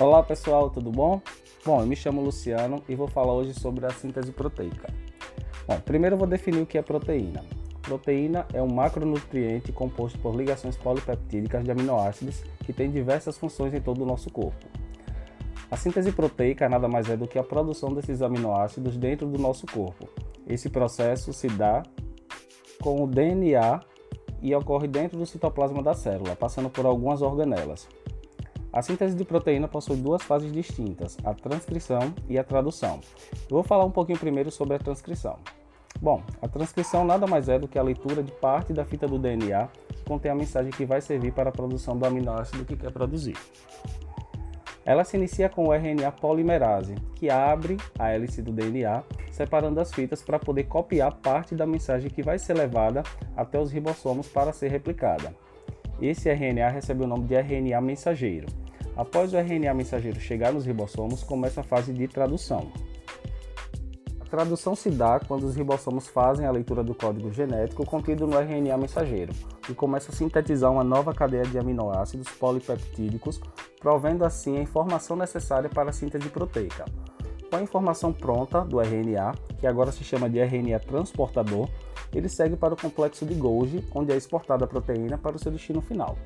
Olá pessoal, tudo bom? Bom, eu me chamo Luciano e vou falar hoje sobre a síntese proteica. Bom, primeiro eu vou definir o que é proteína. Proteína é um macronutriente composto por ligações polipeptídicas de aminoácidos que tem diversas funções em todo o nosso corpo. A síntese proteica nada mais é do que a produção desses aminoácidos dentro do nosso corpo. Esse processo se dá com o DNA e ocorre dentro do citoplasma da célula, passando por algumas organelas. A síntese de proteína possui duas fases distintas, a transcrição e a tradução. Eu vou falar um pouquinho primeiro sobre a transcrição. Bom, a transcrição nada mais é do que a leitura de parte da fita do DNA que contém a mensagem que vai servir para a produção do aminoácido que quer produzir. Ela se inicia com o RNA polimerase, que abre a hélice do DNA, separando as fitas para poder copiar parte da mensagem que vai ser levada até os ribossomos para ser replicada. Esse RNA recebe o nome de RNA mensageiro. Após o RNA mensageiro chegar nos ribossomos, começa a fase de tradução. A tradução se dá quando os ribossomos fazem a leitura do código genético contido no RNA mensageiro e começa a sintetizar uma nova cadeia de aminoácidos polipeptídicos, provendo assim a informação necessária para a síntese proteica. Com a informação pronta do RNA, que agora se chama de RNA transportador, ele segue para o complexo de Golgi, onde é exportada a proteína para o seu destino final.